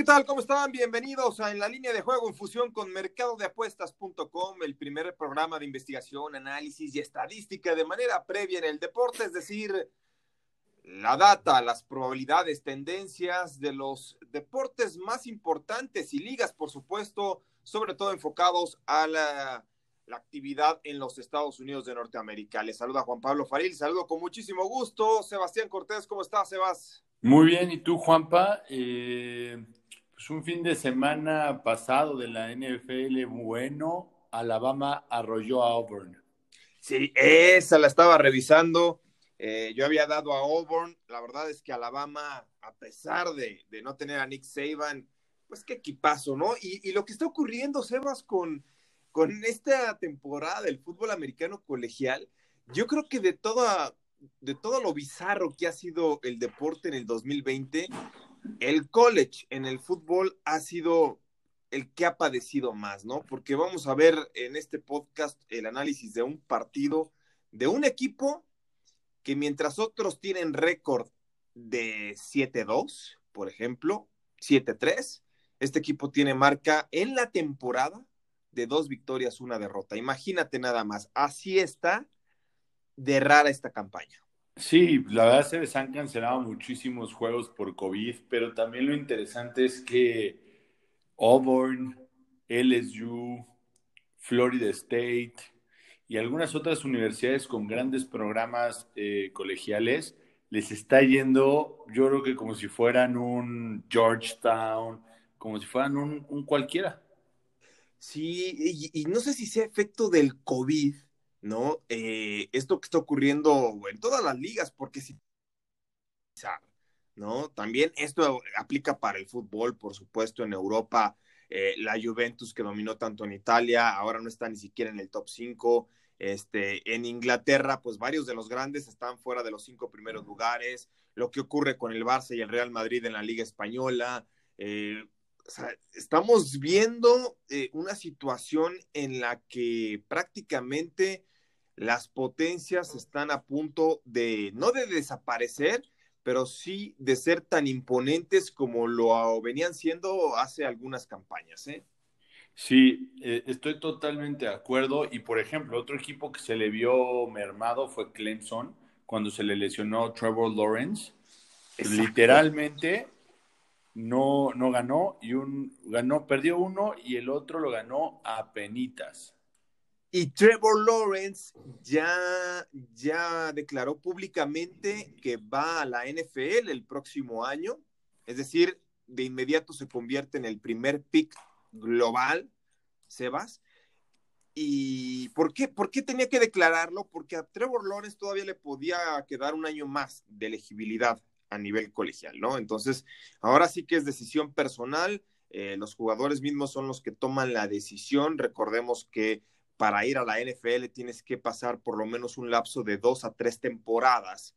¿qué tal? ¿Cómo están? Bienvenidos a En la línea de juego en fusión con mercadodeapuestas.com, el primer programa de investigación, análisis y estadística de manera previa en el deporte, es decir, la data, las probabilidades, tendencias de los deportes más importantes y ligas, por supuesto, sobre todo enfocados a la, la actividad en los Estados Unidos de Norteamérica. Les saluda Juan Pablo Faril, saludo con muchísimo gusto. Sebastián Cortés, ¿cómo estás, Sebas? Muy bien, ¿y tú, Juanpa? Eh, pues un fin de semana pasado de la NFL bueno, Alabama arrolló a Auburn. Sí, esa la estaba revisando. Eh, yo había dado a Auburn. La verdad es que Alabama, a pesar de, de no tener a Nick Saban, pues qué equipazo, ¿no? Y, y, lo que está ocurriendo, Sebas, con, con esta temporada del fútbol americano colegial, yo creo que de toda, de todo lo bizarro que ha sido el deporte en el 2020, el college en el fútbol ha sido el que ha padecido más, ¿no? Porque vamos a ver en este podcast el análisis de un partido de un equipo que mientras otros tienen récord de 7-2, por ejemplo, 7-3, este equipo tiene marca en la temporada de dos victorias, una derrota. Imagínate nada más, así está de rara esta campaña. Sí, la verdad se les han cancelado muchísimos juegos por COVID, pero también lo interesante es que Auburn, LSU, Florida State y algunas otras universidades con grandes programas eh, colegiales les está yendo, yo creo que como si fueran un Georgetown, como si fueran un, cualquiera. Sí, y, no sé si sea efecto del COVID, ¿no? Eh, esto que está ocurriendo en todas las ligas, porque si, ¿no? También esto aplica para el fútbol, por supuesto, en Europa, eh, la Juventus que dominó tanto en Italia, ahora no está ni siquiera en el top 5. Este, en Inglaterra, pues varios de los grandes están fuera de los cinco primeros lugares. Lo que ocurre con el Barça y el Real Madrid en la Liga Española. Eh, estamos viendo eh, una situación en la que prácticamente las potencias están a punto de, no de desaparecer, pero sí de ser tan imponentes como lo venían siendo hace algunas campañas. ¿eh? Sí, eh, estoy totalmente de acuerdo. Y por ejemplo, otro equipo que se le vio mermado fue Clemson, cuando se le lesionó Trevor Lawrence. Exacto. Literalmente no, no ganó y un ganó, perdió uno y el otro lo ganó a penitas. Y Trevor Lawrence ya, ya declaró públicamente que va a la NFL el próximo año, es decir, de inmediato se convierte en el primer pick global, Sebas. ¿Y por qué, por qué tenía que declararlo? Porque a Trevor Lawrence todavía le podía quedar un año más de elegibilidad a nivel colegial, ¿no? Entonces, ahora sí que es decisión personal, eh, los jugadores mismos son los que toman la decisión, recordemos que para ir a la NFL tienes que pasar por lo menos un lapso de dos a tres temporadas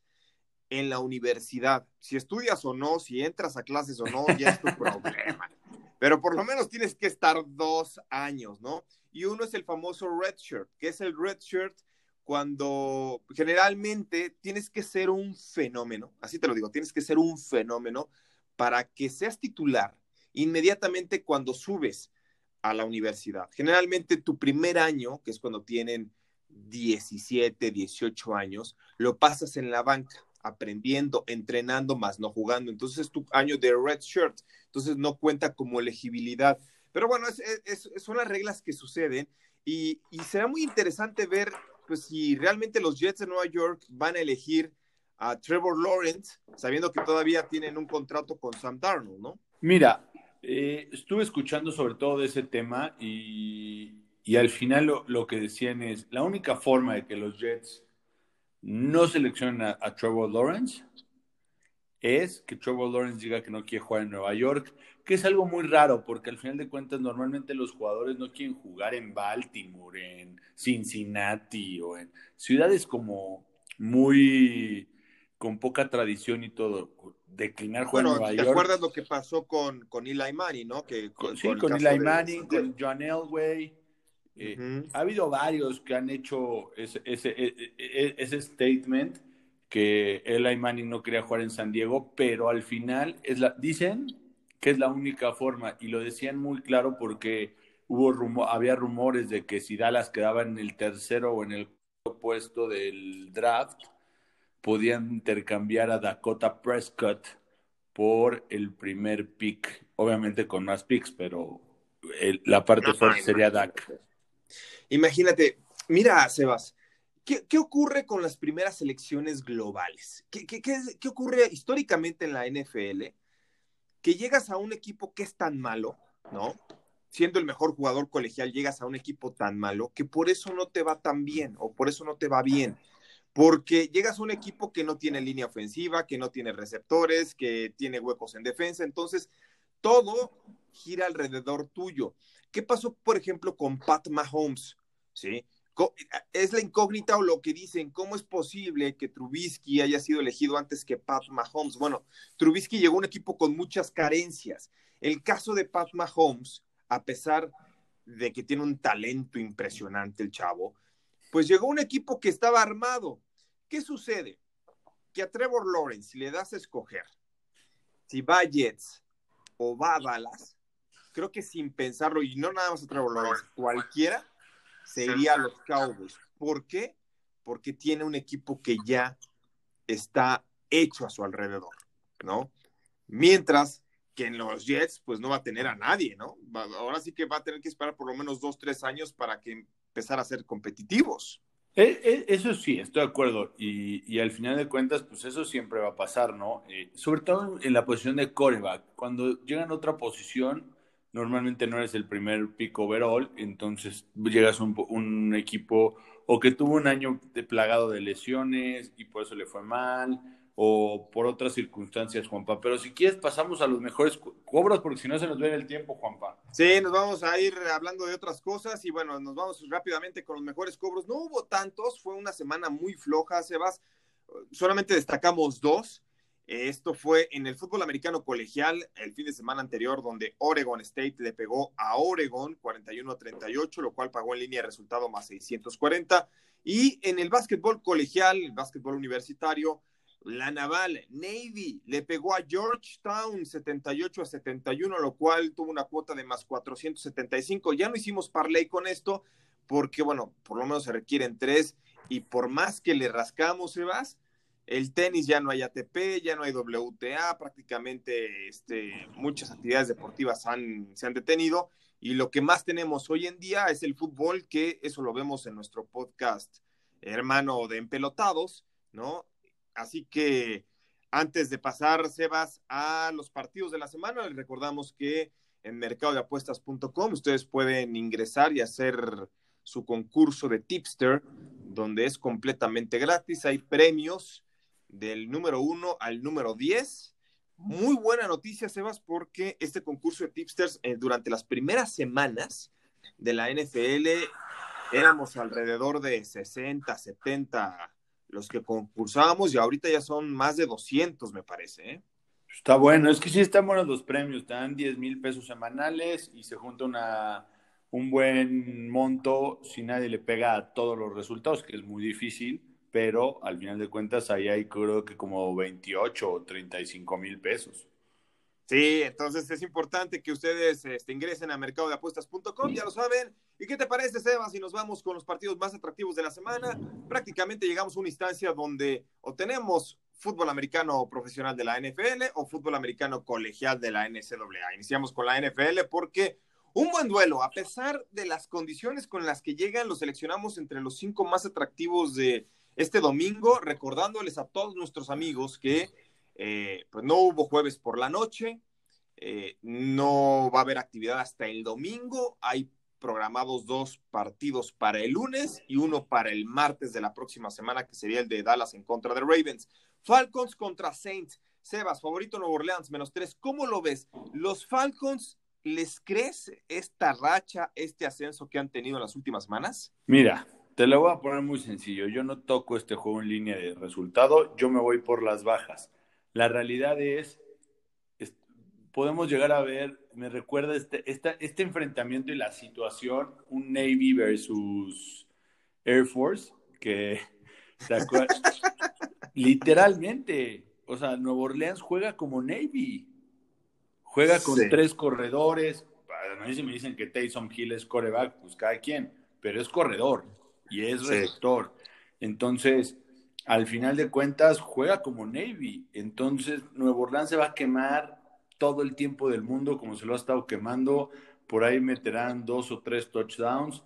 en la universidad. Si estudias o no, si entras a clases o no, ya es tu problema. Pero por lo menos tienes que estar dos años, ¿no? Y uno es el famoso red shirt, que es el red shirt cuando generalmente tienes que ser un fenómeno, así te lo digo, tienes que ser un fenómeno para que seas titular inmediatamente cuando subes a la universidad. Generalmente tu primer año, que es cuando tienen 17, 18 años, lo pasas en la banca, aprendiendo, entrenando, más no jugando. Entonces es tu año de red shirt, entonces no cuenta como elegibilidad. Pero bueno, es, es, son las reglas que suceden y, y será muy interesante ver pues si realmente los Jets de Nueva York van a elegir a Trevor Lawrence, sabiendo que todavía tienen un contrato con Sam Darnold, ¿no? Mira, eh, estuve escuchando sobre todo de ese tema y, al final lo, lo, que decían es, la única forma de que los Jets no seleccionen a, a Trevor Lawrence es que Trevor Lawrence diga que no quiere jugar en Nueva York, que es algo muy raro, porque al final de cuentas normalmente los jugadores no quieren jugar en Baltimore, en Cincinnati o en ciudades como muy con poca tradición y todo. Declinar jugar bueno, en Nueva ¿te York. acuerdas lo que pasó con, con Eli Manning, no? Que, con, sí, con, con Eli Manning, de... con John Elway. Eh, uh -huh. Ha habido varios que han hecho ese, ese, ese, ese statement que Eli Manning no quería jugar en San Diego, pero al final es la, dicen que es la única forma. Y lo decían muy claro porque hubo había rumores de que si Dallas quedaba en el tercero o en el puesto del draft, podían intercambiar a Dakota Prescott por el primer pick, obviamente con más picks, pero la parte fuerte sería Dak. Imagínate, mira, Sebas, ¿qué, ocurre con las primeras elecciones globales? ¿Qué, qué, ocurre históricamente en la NFL? Que llegas a un equipo que es tan malo, ¿no? Siendo el mejor jugador colegial, llegas a un equipo tan malo que por eso no te va tan bien o por eso no te va bien porque llegas a un equipo que no tiene línea ofensiva, que no tiene receptores, que tiene huecos en defensa, entonces todo gira alrededor tuyo. ¿Qué pasó, por ejemplo, con Pat Mahomes? ¿Sí? Es la incógnita o lo que dicen, ¿cómo es posible que Trubisky haya sido elegido antes que Pat Mahomes? Bueno, Trubisky llegó a un equipo con muchas carencias. El caso de Pat Mahomes, a pesar de que tiene un talento impresionante el chavo, pues llegó un equipo que estaba armado. ¿Qué sucede? Que a Trevor Lawrence le das a escoger si va a Jets o va a Dallas, creo que sin pensarlo, y no nada más a Trevor Lawrence, cualquiera sería a los Cowboys. ¿Por qué? Porque tiene un equipo que ya está hecho a su alrededor, ¿no? Mientras que en los Jets, pues no va a tener a nadie, ¿no? Ahora sí que va a tener que esperar por lo menos dos, tres años para que empezar a ser competitivos. Eh, eh, eso sí, estoy de acuerdo. Y, al final de cuentas, pues eso siempre va a pasar, ¿no? Eh, sobre todo en la posición de coreback. Cuando llegan a otra posición, normalmente no eres el primer pick overall, entonces llegas a un, un equipo o que tuvo un año de plagado de lesiones y por eso le fue mal, o por otras circunstancias, Juanpa. Pero si quieres, pasamos a los mejores cobros, porque si no se nos ve el tiempo, Juanpa. Sí, nos vamos a ir hablando de otras cosas y bueno, nos vamos rápidamente con los mejores cobros. No hubo tantos, fue una semana muy floja, Sebas. Solamente destacamos dos. Esto fue en el fútbol americano colegial el fin de semana anterior, donde Oregon State le pegó a Oregon 41 38, lo cual pagó en línea de resultado más 640. Y en el básquetbol colegial, el básquetbol universitario, la Naval Navy le pegó a Georgetown 78 a 71, lo cual tuvo una cuota de más 475. Ya no hicimos parlay con esto porque, bueno, por lo menos se requieren tres y por más que le rascamos, Sebas, el tenis ya no hay ATP, ya no hay WTA, prácticamente este, muchas actividades deportivas se han detenido y lo que más tenemos hoy en día es el fútbol, que eso lo vemos en nuestro podcast hermano de Empelotados, ¿no? Así que antes de pasar, Sebas, a los partidos de la semana, les recordamos que en mercadodeapuestas.com ustedes pueden ingresar y hacer su concurso de tipster, donde es completamente gratis. Hay premios del número uno al número 10. Muy buena noticia, Sebas, porque este concurso de tipsters eh, durante las primeras semanas de la NFL éramos alrededor de 60, 70 los que concursábamos y ahorita ya son más de 200, me parece. ¿eh? Está bueno, es que sí están buenos los premios, están 10 mil pesos semanales y se junta una, un buen monto si nadie le pega a todos los resultados, que es muy difícil, pero al final de cuentas ahí hay creo que como 28 o 35 mil pesos. Sí, entonces es importante que ustedes este, ingresen a mercadodeapuestas.com, ya lo saben. ¿Y qué te parece, Seba, si nos vamos con los partidos más atractivos de la semana? Prácticamente llegamos a una instancia donde o tenemos fútbol americano profesional de la NFL o fútbol americano colegial de la NCAA. Iniciamos con la NFL porque un buen duelo, a pesar de las condiciones con las que llegan, lo seleccionamos entre los cinco más atractivos de este domingo, recordándoles a todos nuestros amigos que eh, pues no hubo jueves por la noche, eh, no va a haber actividad hasta el domingo, hay programados dos partidos para el lunes y uno para el martes de la próxima semana, que sería el de Dallas en contra de Ravens. Falcons contra Saints. Sebas, favorito Nuevo Orleans, menos tres. ¿Cómo lo ves? ¿Los Falcons les crees esta racha, este ascenso que han tenido en las últimas semanas? Mira, te lo voy a poner muy sencillo. Yo no toco este juego en línea de resultado, yo me voy por las bajas. La realidad es, podemos llegar a ver, me recuerda este, este enfrentamiento y la situación, un Navy versus Air Force, que literalmente, o sea, Nueva Orleans juega como Navy. Juega con tres corredores. A mí si me dicen que Taysom Hill es coreback, pues cada quien, pero es corredor y es receptor. Entonces, al final de cuentas, juega como Navy. Entonces, Nuevo Orleans se va a quemar todo el tiempo del mundo como se lo ha estado quemando. Por ahí meterán dos o tres touchdowns.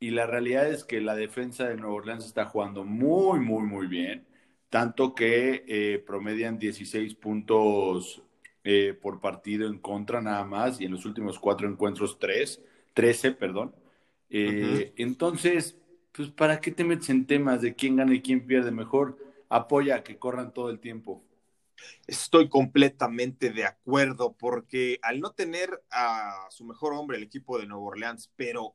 Y la realidad es que la defensa de Nuevo Orleans está jugando muy, muy, muy bien. Tanto que eh, promedian 16 puntos eh, por partido en contra nada más. Y en los últimos cuatro encuentros, tres, 13, perdón. Eh, entonces, pues, ¿para qué te metes en temas de quién gana y quién pierde? Mejor apoya a que corran todo el tiempo. Estoy completamente de acuerdo, porque al no tener a su mejor hombre, el equipo de Nueva Orleans, pero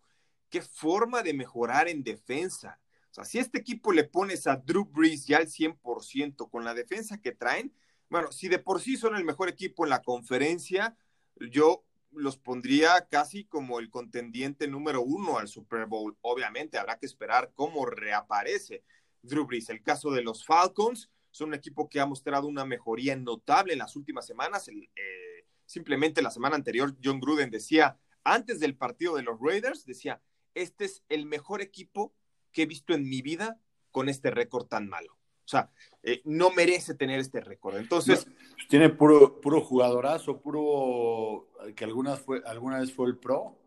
qué forma de mejorar en defensa. O sea, si este equipo le pones a Drew Brees ya al 100% con la defensa que traen, bueno, si de por sí son el mejor equipo en la conferencia, yo los pondría casi como el contendiente número uno al Super Bowl. Obviamente habrá que esperar cómo reaparece Drew Brees. El caso de los Falcons, son un equipo que ha mostrado una mejoría notable en las últimas semanas. Eh, simplemente la semana anterior, John Gruden decía, antes del partido de los Raiders, decía, este es el mejor equipo que he visto en mi vida con este récord tan malo. O sea, eh, no merece tener este récord. Entonces. Pues tiene puro, puro jugadorazo, puro que alguna, fue, alguna vez fue el pro.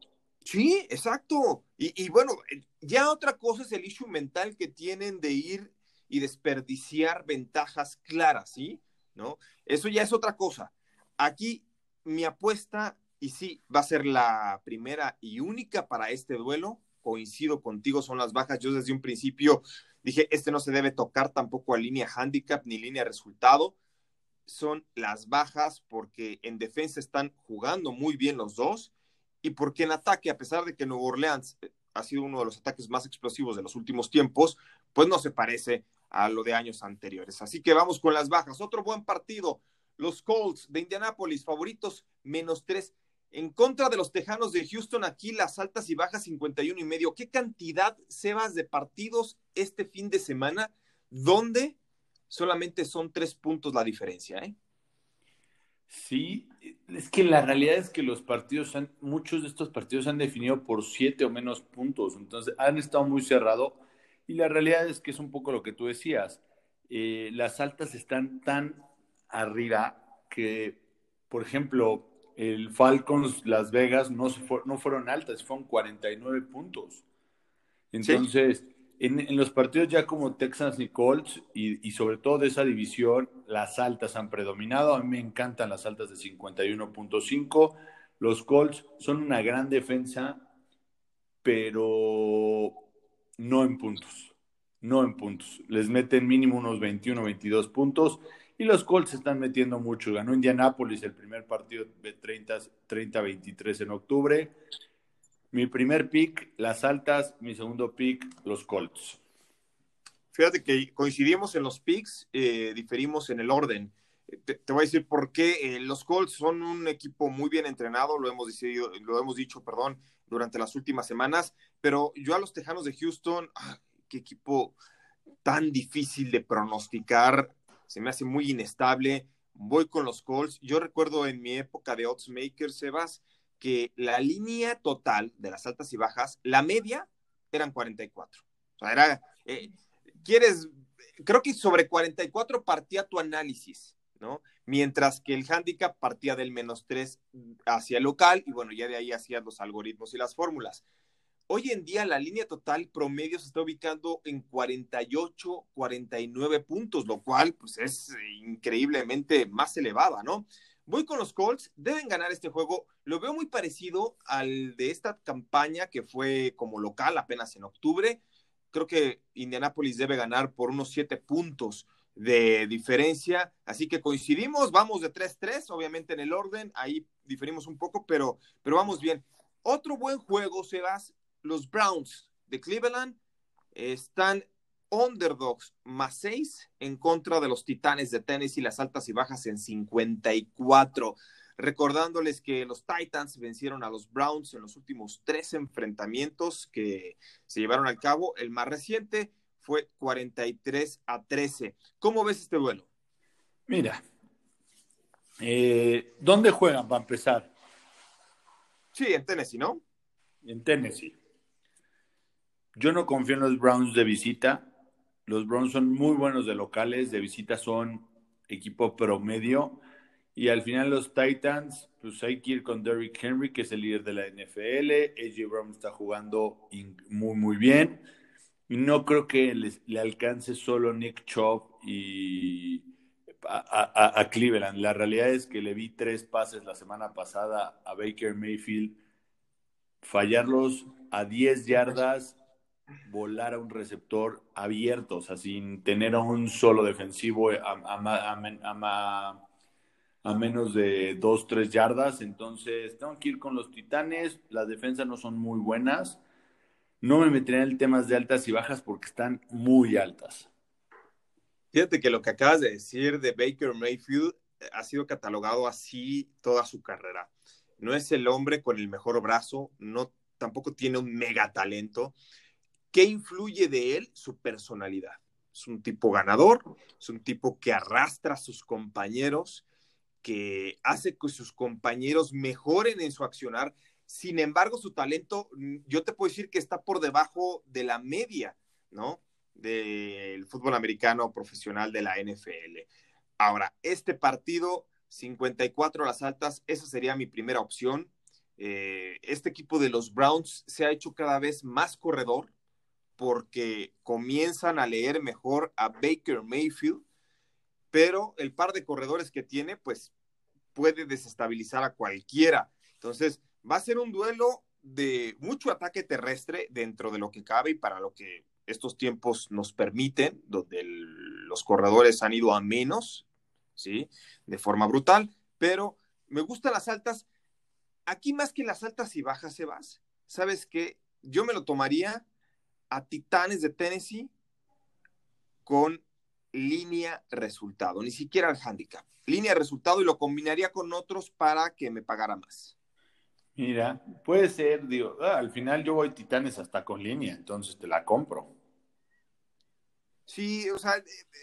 Sí, exacto. Y, bueno, ya otra cosa es el issue mental que tienen de ir y desperdiciar ventajas claras, ¿sí? ¿No? Eso ya es otra cosa. Aquí mi apuesta, y sí, va a ser la primera y única para este duelo. Coincido contigo, son las bajas. Yo desde un principio Dije, este no se debe tocar tampoco a línea handicap ni línea resultado. Son las bajas porque en defensa están jugando muy bien los dos y porque en ataque, a pesar de que Nuevo Orleans eh, ha sido uno de los ataques más explosivos de los últimos tiempos, pues no se parece a lo de años anteriores. Así que vamos con las bajas. Otro buen partido. Los Colts de Indianápolis, favoritos, menos tres. En contra de los Tejanos de Houston, aquí las altas y bajas 51 y medio. ¿Qué cantidad, Sebas, de partidos este fin de semana donde solamente son tres puntos la diferencia? Eh? Sí, es que la realidad es que los partidos, han, muchos de estos partidos se han definido por siete o menos puntos, entonces han estado muy cerrados y la realidad es que es un poco lo que tú decías. Eh, las altas están tan arriba que, por ejemplo, el Falcons Las Vegas no, no fueron altas, fueron 49 puntos. Entonces, en, los partidos ya como Texans y Colts, y, sobre todo de esa división, las altas han predominado. A mí me encantan las altas de 51.5. Los Colts son una gran defensa, pero no en puntos. No en puntos. Les meten mínimo unos 21, 22 puntos y los Colts están metiendo mucho. Ganó Indianapolis el primer partido de 30-23 en octubre. Mi primer pick, las altas. Mi segundo pick, los Colts. Fíjate que coincidimos en los picks, eh, diferimos en el orden. Te, voy a decir por qué. Eh, los Colts son un equipo muy bien entrenado, lo hemos, decidido, lo hemos dicho, perdón, durante las últimas semanas, pero yo a los Tejanos de Houston, qué equipo tan difícil de pronosticar se me hace muy inestable. Voy con los Colts. Yo recuerdo en mi época de Oddsmaker, Sebas, que la línea total de las altas y bajas, la media eran 44. O sea, era, eh, quieres, creo que sobre 44 partía tu análisis, Mientras que el handicap partía del menos 3 hacia el local y bueno, ya de ahí hacías los algoritmos y las fórmulas. Hoy en día la línea total promedio se está ubicando en 48, 49 puntos, lo cual pues es increíblemente más elevada, ¿no? Voy con los Colts, deben ganar este juego. Lo veo muy parecido al de esta campaña que fue como local apenas en octubre. Creo que Indianapolis debe ganar por unos 7 puntos de diferencia. Así que coincidimos, vamos de 3-3, obviamente en el orden, ahí diferimos un poco, pero, pero vamos bien. Otro buen juego, Sebas, los Browns de Cleveland están underdogs más 6 en contra de los Titanes de Tennessee, las altas y bajas en 54. Recordándoles que los Titans vencieron a los Browns en los últimos tres enfrentamientos que se llevaron al cabo. El más reciente fue 43 a 13. ¿Cómo ves este duelo? Mira, Eh, ¿Dónde juegan para empezar? Sí, en Tennessee, ¿no? En Tennessee. Yo no confío en los Browns de visita. Los Browns son muy buenos de locales, de visita son equipo promedio. Y al final los Titans, pues hay que ir con Derrick Henry, que es el líder de la NFL. AJ Brown está jugando muy, muy bien. Y no creo que le alcance solo Nick Chubb y a, a, Cleveland. La realidad es que le vi tres pases la semana pasada a Baker Mayfield, fallarlos a 10 yardas, volar a un receptor abierto, o sea, sin tener a un solo defensivo a, a menos de 2, 3 yardas. Entonces, tengo que ir con los Titanes. Las defensas no son muy buenas. No me meteré en temas de altas y bajas porque están muy altas. Fíjate que lo que acabas de decir de Baker Mayfield eh, ha sido catalogado así toda su carrera. No es el hombre con el mejor brazo, no tampoco tiene un mega talento. ¿Qué influye de él? Su personalidad. Es un tipo ganador, es un tipo que arrastra a sus compañeros, que hace que sus compañeros mejoren en su accionar. Sin embargo, su talento, mm, yo te puedo decir que está por debajo de la media, ¿no? Del fútbol americano profesional de la NFL. Ahora, este partido, 54 a las altas, esa sería mi primera opción. Eh, este equipo de los Browns se ha hecho cada vez más corredor porque comienzan a leer mejor a Baker Mayfield pero el par de corredores que tiene, pues puede desestabilizar a cualquiera. Entonces, va a ser un duelo de mucho ataque terrestre dentro de lo que cabe y para lo que estos tiempos nos permiten, donde los corredores han ido a menos, ¿sí? De forma brutal, pero me gustan las altas. Aquí más que las altas y bajas, Sebas, ¿sabes qué? Yo me lo tomaría a Titanes de Tennessee con línea resultado, ni siquiera el handicap. Línea resultado y lo combinaría con otros para que me pagara más. Mira, puede ser, digo, ah, al final yo voy Titanes hasta con línea, entonces te la compro. Sí, o sea,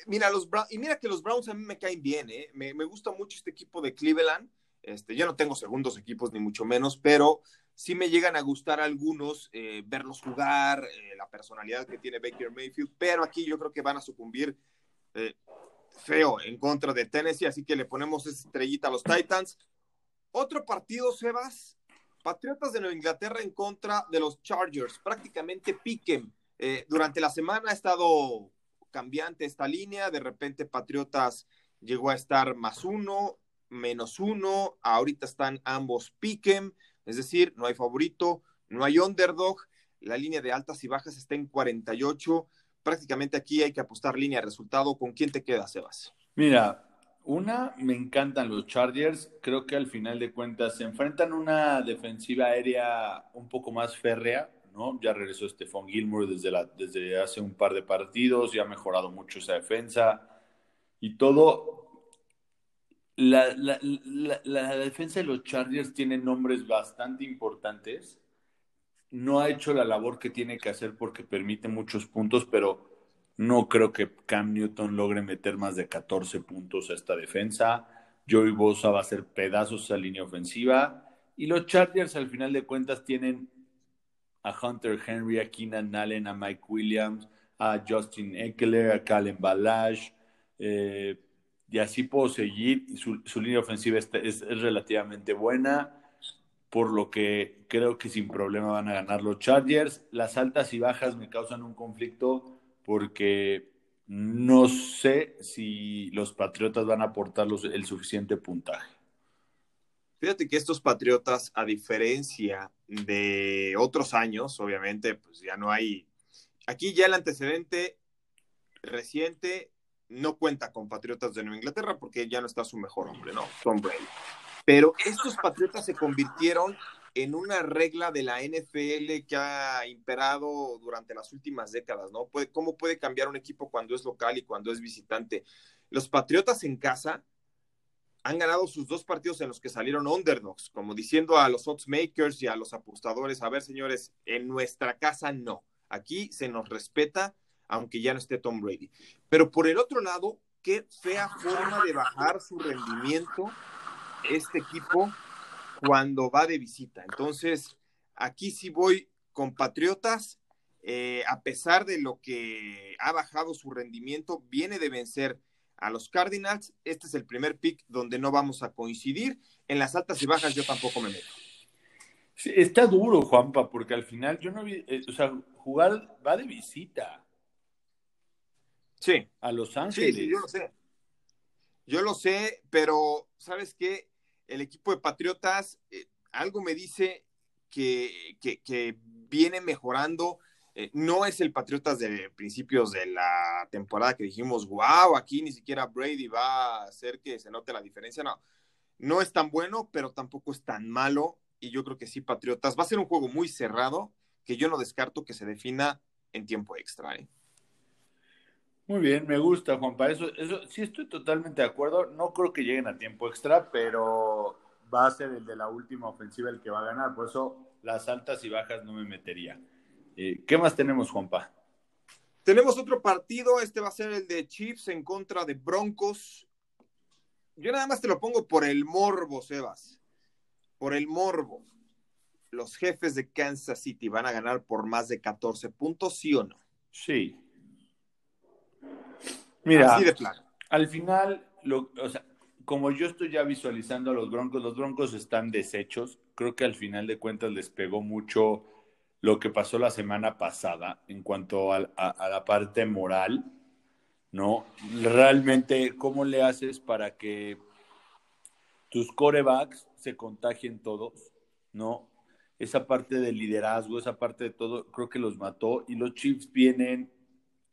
mira, los Browns, y mira que los Browns a mí me caen bien, ¿eh? me, gusta mucho este equipo de Cleveland. Este, yo no tengo segundos equipos, ni mucho menos, pero sí me llegan a gustar algunos, eh, verlos jugar, eh, la personalidad que tiene Baker Mayfield, pero aquí yo creo que van a sucumbir eh, feo en contra de Tennessee, así que le ponemos esa estrellita a los Titans. Otro partido, Sebas, Patriotas de Nueva Inglaterra en contra de los Chargers, prácticamente piquen. Eh, durante la semana ha estado cambiante esta línea, de repente Patriotas llegó a estar más uno, menos uno, ahorita están ambos piquen, es decir, no hay favorito, no hay underdog, la línea de altas y bajas está en 48 prácticamente aquí hay que apostar línea de resultado. ¿Con quién te quedas, Sebas? Mira, una, me encantan los Chargers. Creo que al final de cuentas se enfrentan una defensiva aérea un poco más férrea, ¿no? Ya regresó Stephon Gilmore desde, la, desde hace un par de partidos y ha mejorado mucho esa defensa. Y todo. La, la defensa de los Chargers tiene nombres bastante importantes no ha hecho la labor que tiene que hacer porque permite muchos puntos, pero no creo que Cam Newton logre meter más de 14 puntos a esta defensa. Joey Bosa va a hacer pedazos a línea ofensiva. Y los Chargers, al final de cuentas, tienen a Hunter Henry, a Keenan Allen, a Mike Williams, a Justin Eckler, a Calen Balash. Eh, y así puedo seguir. Su, su línea ofensiva es relativamente buena por lo que creo que sin problema van a ganar los Chargers. Las altas y bajas me causan un conflicto porque no sé si los Patriotas van a aportar el suficiente puntaje. Fíjate que estos Patriotas, a diferencia de otros años, obviamente, pues ya no hay. Aquí ya el antecedente reciente no cuenta con Patriotas de Nueva Inglaterra porque ya no está su mejor hombre, ¿no? Tom Brady. Pero estos Patriotas se convirtieron en una regla de la NFL que ha imperado durante las últimas décadas, ¿no? ¿Cómo puede cambiar un equipo cuando es local y cuando es visitante? Los Patriotas en casa han ganado sus dos partidos en los que salieron underdogs, como diciendo a los odds makers y a los apostadores, a ver, señores, en nuestra casa no. Aquí se nos respeta, aunque ya no esté Tom Brady. Pero por el otro lado, qué fea forma de bajar su rendimiento este equipo cuando va de visita. Entonces, aquí sí voy con Patriotas, eh, a pesar de lo que ha bajado su rendimiento, viene de vencer a los Cardinals. Este es el primer pick donde no vamos a coincidir. En las altas y bajas yo tampoco me meto. está duro, Juanpa, porque al final yo no vi, eh, o sea, jugar va de visita. Sí. A Los Ángeles. Sí, yo lo sé. Yo lo sé, pero ¿sabes qué? El equipo de Patriotas, eh, algo me dice que, viene mejorando. Eh, no es el Patriotas de principios de la temporada que dijimos, wow, aquí ni siquiera Brady va a hacer que se note la diferencia. No, no es tan bueno, pero tampoco es tan malo. Y yo creo que sí, Patriotas. Va a ser un juego muy cerrado que yo no descarto que se defina en tiempo extra. ¿eh? Muy bien, me gusta, Juanpa. Eso, eso sí estoy totalmente de acuerdo. No creo que lleguen a tiempo extra, pero va a ser el de la última ofensiva el que va a ganar. Por eso las altas y bajas no me metería. Eh, ¿Qué más tenemos, Juanpa? Tenemos otro partido. Este va a ser el de Chiefs en contra de Broncos. Yo nada más te lo pongo por el morbo, Sebas. Por el morbo. Los jefes de Kansas City van a ganar por más de 14 puntos, ¿sí o no? Sí. Mira, al final, lo, o sea, como yo estoy ya visualizando a los Broncos, los Broncos están deshechos. Creo que al final de cuentas les pegó mucho lo que pasó la semana pasada en cuanto a, la parte moral, ¿no? Realmente, ¿cómo le haces para que tus corebacks se contagien todos, ¿no? Esa parte del liderazgo, esa parte de todo, creo que los mató y los Chiefs vienen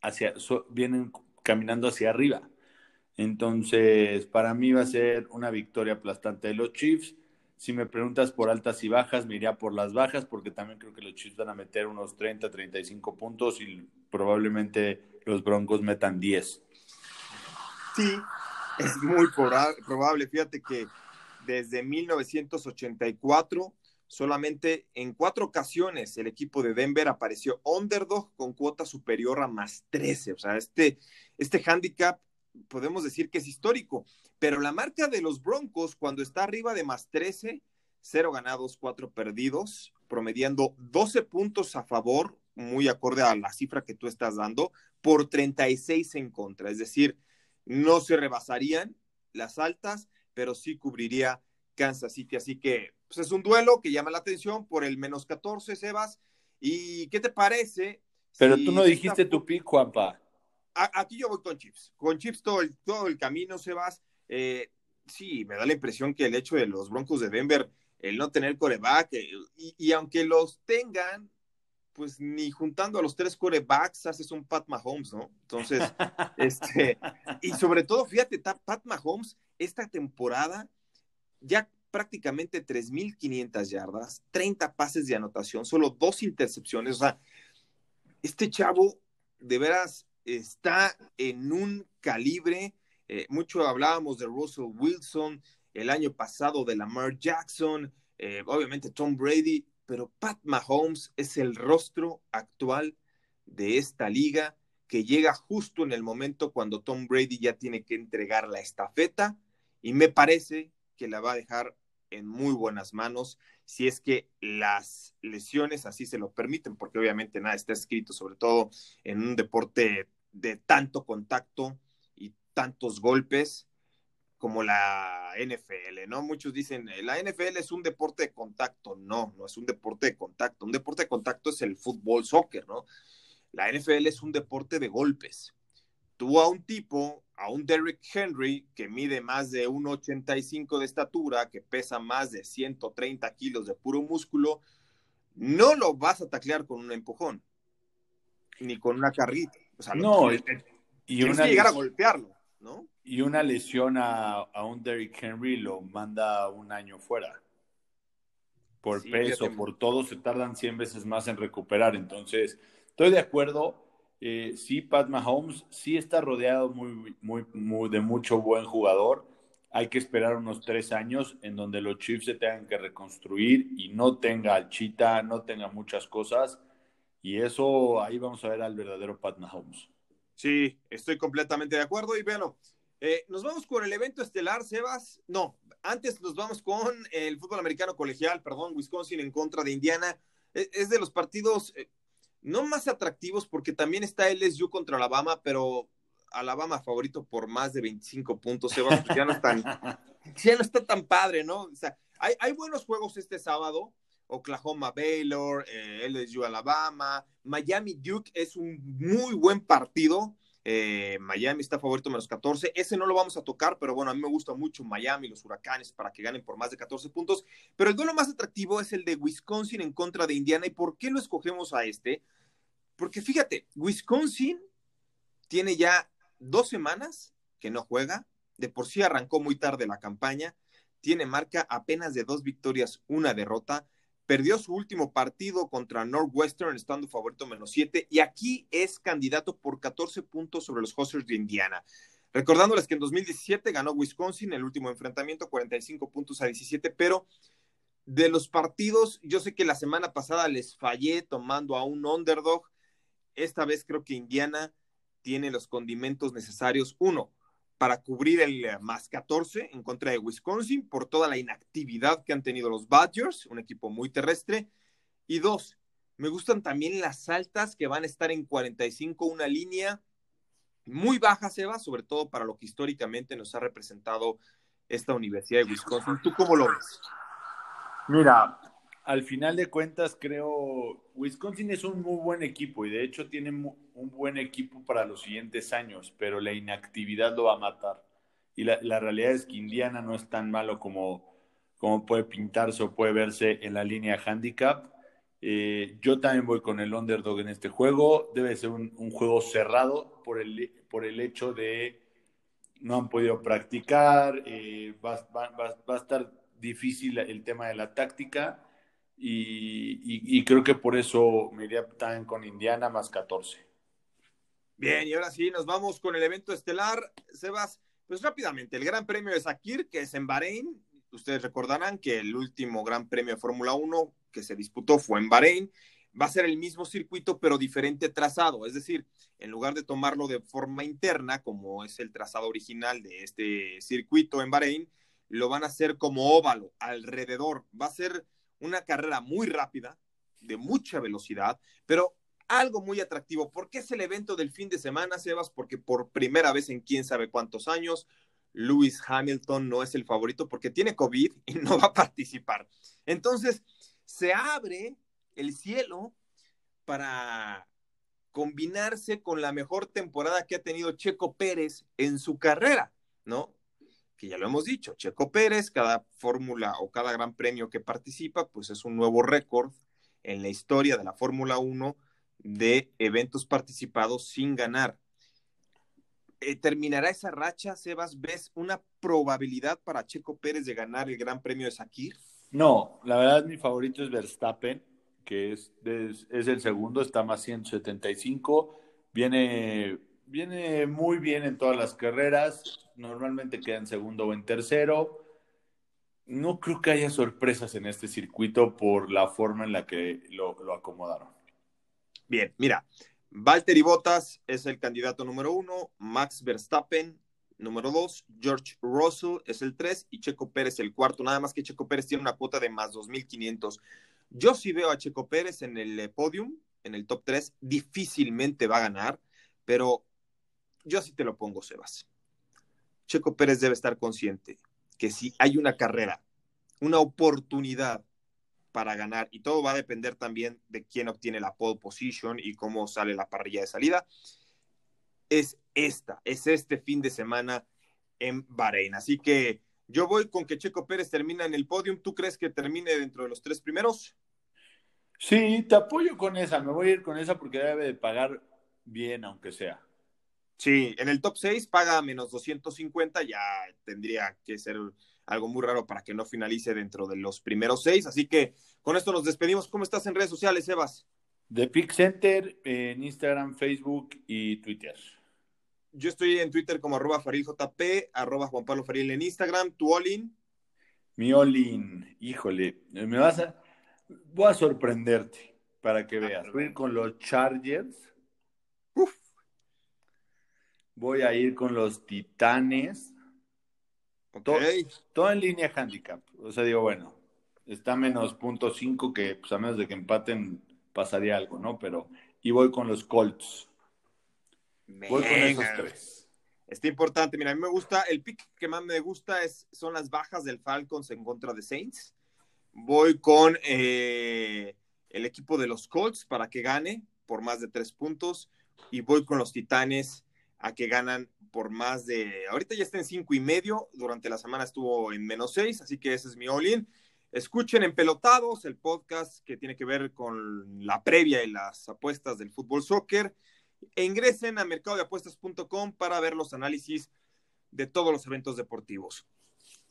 hacia, vienen caminando hacia arriba. Entonces, para mí va a ser una victoria aplastante de los Chiefs. Si me preguntas por altas y bajas, me iría por las bajas, porque también creo que los Chiefs van a meter unos 30, 35 puntos y probablemente los Broncos metan 10. Sí, es muy probable. Fíjate que desde 1984 Solamente en cuatro ocasiones el equipo de Denver apareció underdog con cuota superior a más 13. O sea, este, este handicap podemos decir que es histórico. Pero la marca de los Broncos, cuando está arriba de más 13, cero ganados, cuatro perdidos, promediando 12 puntos a favor, muy acorde a la cifra que tú estás dando, por 36 en contra. Es decir, no se rebasarían las altas, pero sí cubriría Kansas City. Así que pues es un duelo que llama la atención por el menos 14, Sebas. ¿Y qué te parece? Pero tú no dijiste tu pick, Juanpa. aquí yo voy con Chips. Con Chips todo el, todo el camino, Sebas. Eh, sí, me da la impresión que el hecho de los Broncos de Denver, el no tener coreback, eh, y, aunque los tengan, pues ni juntando a los tres corebacks haces un Pat Mahomes, ¿no? Entonces, este, y sobre todo, fíjate, Pat Mahomes esta temporada ya prácticamente 3.500 yardas, 30 pases de anotación, solo dos intercepciones. O sea, este chavo de veras está en un calibre. Eh, mucho hablábamos de Russell Wilson, el año pasado de Lamar Jackson, eh, obviamente Tom Brady, pero Pat Mahomes es el rostro actual de esta liga que llega justo en el momento cuando Tom Brady ya tiene que entregar la estafeta y me parece que la va a dejar en muy buenas manos si es que las lesiones así se lo permiten, porque obviamente nada está escrito, sobre todo en un deporte de tanto contacto y tantos golpes como la NFL, ¿no? Muchos dicen, la NFL es un deporte de contacto. No, no es un deporte de contacto. Un deporte de contacto es el fútbol, soccer, ¿no? La NFL es un deporte de golpes. Tú a un tipo a un Derrick Henry que mide más de 1,85 de estatura, que pesa más de 130 kilos de puro músculo, no lo vas a taclear con un empujón, ni con una carrita. O sea, no, y una que llegar a golpearlo, ¿no? Y una lesión a, un Derrick Henry lo manda un año fuera. Por peso, por todo, se tardan 100 veces más en recuperar. Entonces, estoy de acuerdo eh, sí, Pat Mahomes sí está rodeado de mucho buen jugador. Hay que esperar unos tres años en donde los Chiefs se tengan que reconstruir y no tenga al Chita, no tenga muchas cosas. Y eso ahí vamos a ver al verdadero Pat Mahomes. Sí, estoy completamente de acuerdo. Y bueno, Eh, nos vamos con el evento estelar, Sebas. No, antes nos vamos con el fútbol americano colegial, perdón, Wisconsin en contra de Indiana. E, es, de los partidos eh, no más atractivos porque también está LSU contra Alabama, pero Alabama favorito por más de 25 puntos, pues ya no, están, ya no está tan padre, ¿no? O sea, hay, hay buenos juegos este sábado. Oklahoma Baylor, eh, LSU Alabama, Miami Duke es un muy buen partido. Eh, Miami está favorito menos 14. Ese no lo vamos a tocar, pero bueno, a mí me gusta mucho Miami, los huracanes, para que ganen por más de 14 puntos. Pero el duelo más atractivo es el de Wisconsin en contra de Indiana. ¿Y por qué lo escogemos a este? Porque fíjate, Wisconsin tiene ya dos semanas que no juega. De por sí arrancó muy tarde la campaña. Tiene marca apenas de dos victorias, una derrota perdió su último partido contra Northwestern, estando favorito menos 7, y aquí es candidato por 14 puntos sobre los Huskers de Indiana. Recordándoles que en 2017 ganó Wisconsin el último enfrentamiento, 45 puntos a 17, pero de los partidos, yo sé que la semana pasada les fallé tomando a un underdog. Esta vez creo que Indiana tiene los condimentos necesarios. Uno, para cubrir el eh, más 14 en contra de Wisconsin por toda la inactividad que han tenido los Badgers, un equipo muy terrestre. Y dos, me gustan también las altas que van a estar en 45, una línea muy baja, Seba, sobre todo para lo que históricamente nos ha representado esta Universidad de Wisconsin. ¿Tú cómo lo ves? Mira, al final de cuentas, creo, Wisconsin es un muy buen equipo y de hecho tiene un buen equipo para los siguientes años, pero la inactividad lo va a matar. Y la, realidad es que Indiana no es tan malo como, como puede pintarse o puede verse en la línea handicap. Eh, yo también voy con el underdog en este juego. Debe ser un, juego cerrado por el, por el hecho de no han podido practicar, eh, va, va a estar difícil el tema de la táctica y, creo que por eso me iría también con Indiana más 14. Bien, y ahora sí, nos vamos con el evento estelar. Sebas, pues rápidamente, el Gran Premio de Sakir, que es en Bahrein. Ustedes recordarán que el último Gran Premio de Fórmula 1 que se disputó fue en Bahrein. Va a ser el mismo circuito, pero diferente trazado. Es decir, en lugar de tomarlo de forma interna, como es el trazado original de este circuito en Bahrein, lo van a hacer como óvalo, alrededor. Va a ser una carrera muy rápida, de mucha velocidad, pero algo muy atractivo. ¿Por qué es el evento del fin de semana, Sebas? Porque por primera vez en quién sabe cuántos años, Lewis Hamilton no es el favorito porque tiene COVID y no va a participar. Entonces, se abre el cielo para combinarse con la mejor temporada que ha tenido Checo Pérez en su carrera, ¿no? Que ya lo hemos dicho, Checo Pérez, cada fórmula o cada gran premio que participa, pues es un nuevo récord en la historia de la Fórmula 1 de eventos participados sin ganar. Eh, ¿Terminará esa racha, Sebas? ¿Ves una probabilidad para Checo Pérez de ganar el Gran Premio de Sakir? No, la verdad mi favorito es Verstappen, que es, es, es el segundo, está más 175, viene, viene muy bien en todas las carreras, normalmente queda en segundo o en tercero. No creo que haya sorpresas en este circuito por la forma en la que lo, acomodaron. Bien, mira, Valtteri Bottas es el candidato número uno, Max Verstappen número dos, George Russell es el tres y Checo Pérez el cuarto. Nada más que Checo Pérez tiene una cuota de más 2.500. Yo sí veo a Checo Pérez en el eh, podium, en el top 3. Difícilmente va a ganar, pero yo sí te lo pongo, Sebas. Checo Pérez debe estar consciente que si hay una carrera, una oportunidad para ganar, y todo va a depender también de quién obtiene la pole position y cómo sale la parrilla de salida, es esta, es este fin de semana en Bahrein. Así que yo voy con que Checo Pérez termina en el podium. ¿Tú crees que termine dentro de los tres primeros? Sí, te apoyo con esa. Me voy a ir con esa porque debe de pagar bien, aunque sea. Sí, en el top 6 paga menos 250, ya tendría que ser algo muy raro para que no finalice dentro de los primeros seis. Así que con esto nos despedimos. ¿Cómo estás en redes sociales, Evas? The Pick Center en Instagram, Facebook y Twitter. Yo estoy en Twitter como arroba fariljp, arroba Juan Pablo Faril en Instagram. ¿Tu Olin? Mi Olin, híjole, me vas a... Voy a sorprenderte para que ah, veas. Voy a ir con los Chargers. Voy a ir con los Titanes. Okay. Todo, en línea handicap. O sea, digo, bueno, está menos punto cinco que pues, a menos de que empaten pasaría algo, ¿no? Pero, y voy con los Colts. Voy con esos tres. Está importante. Mira, a mí me gusta, el pick que más me gusta es, son las bajas del Falcons en contra de Saints. Voy con eh, el equipo de los Colts para que gane por más de tres puntos. Y voy con los Titanes a que ganan por más de. Ahorita ya está en cinco y medio. Durante la semana estuvo en menos seis, así que ese es mi all-in. Escuchen en Pelotados, el podcast que tiene que ver con la previa y las apuestas del fútbol soccer. E ingresen a mercadodeapuestas.com para ver los análisis de todos los eventos deportivos.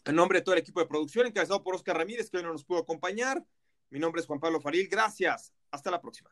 En nombre de todo el equipo de producción, encabezado por Oscar Ramírez, que hoy no nos pudo acompañar. Mi nombre es Juan Pablo Faril. Gracias. Hasta la próxima.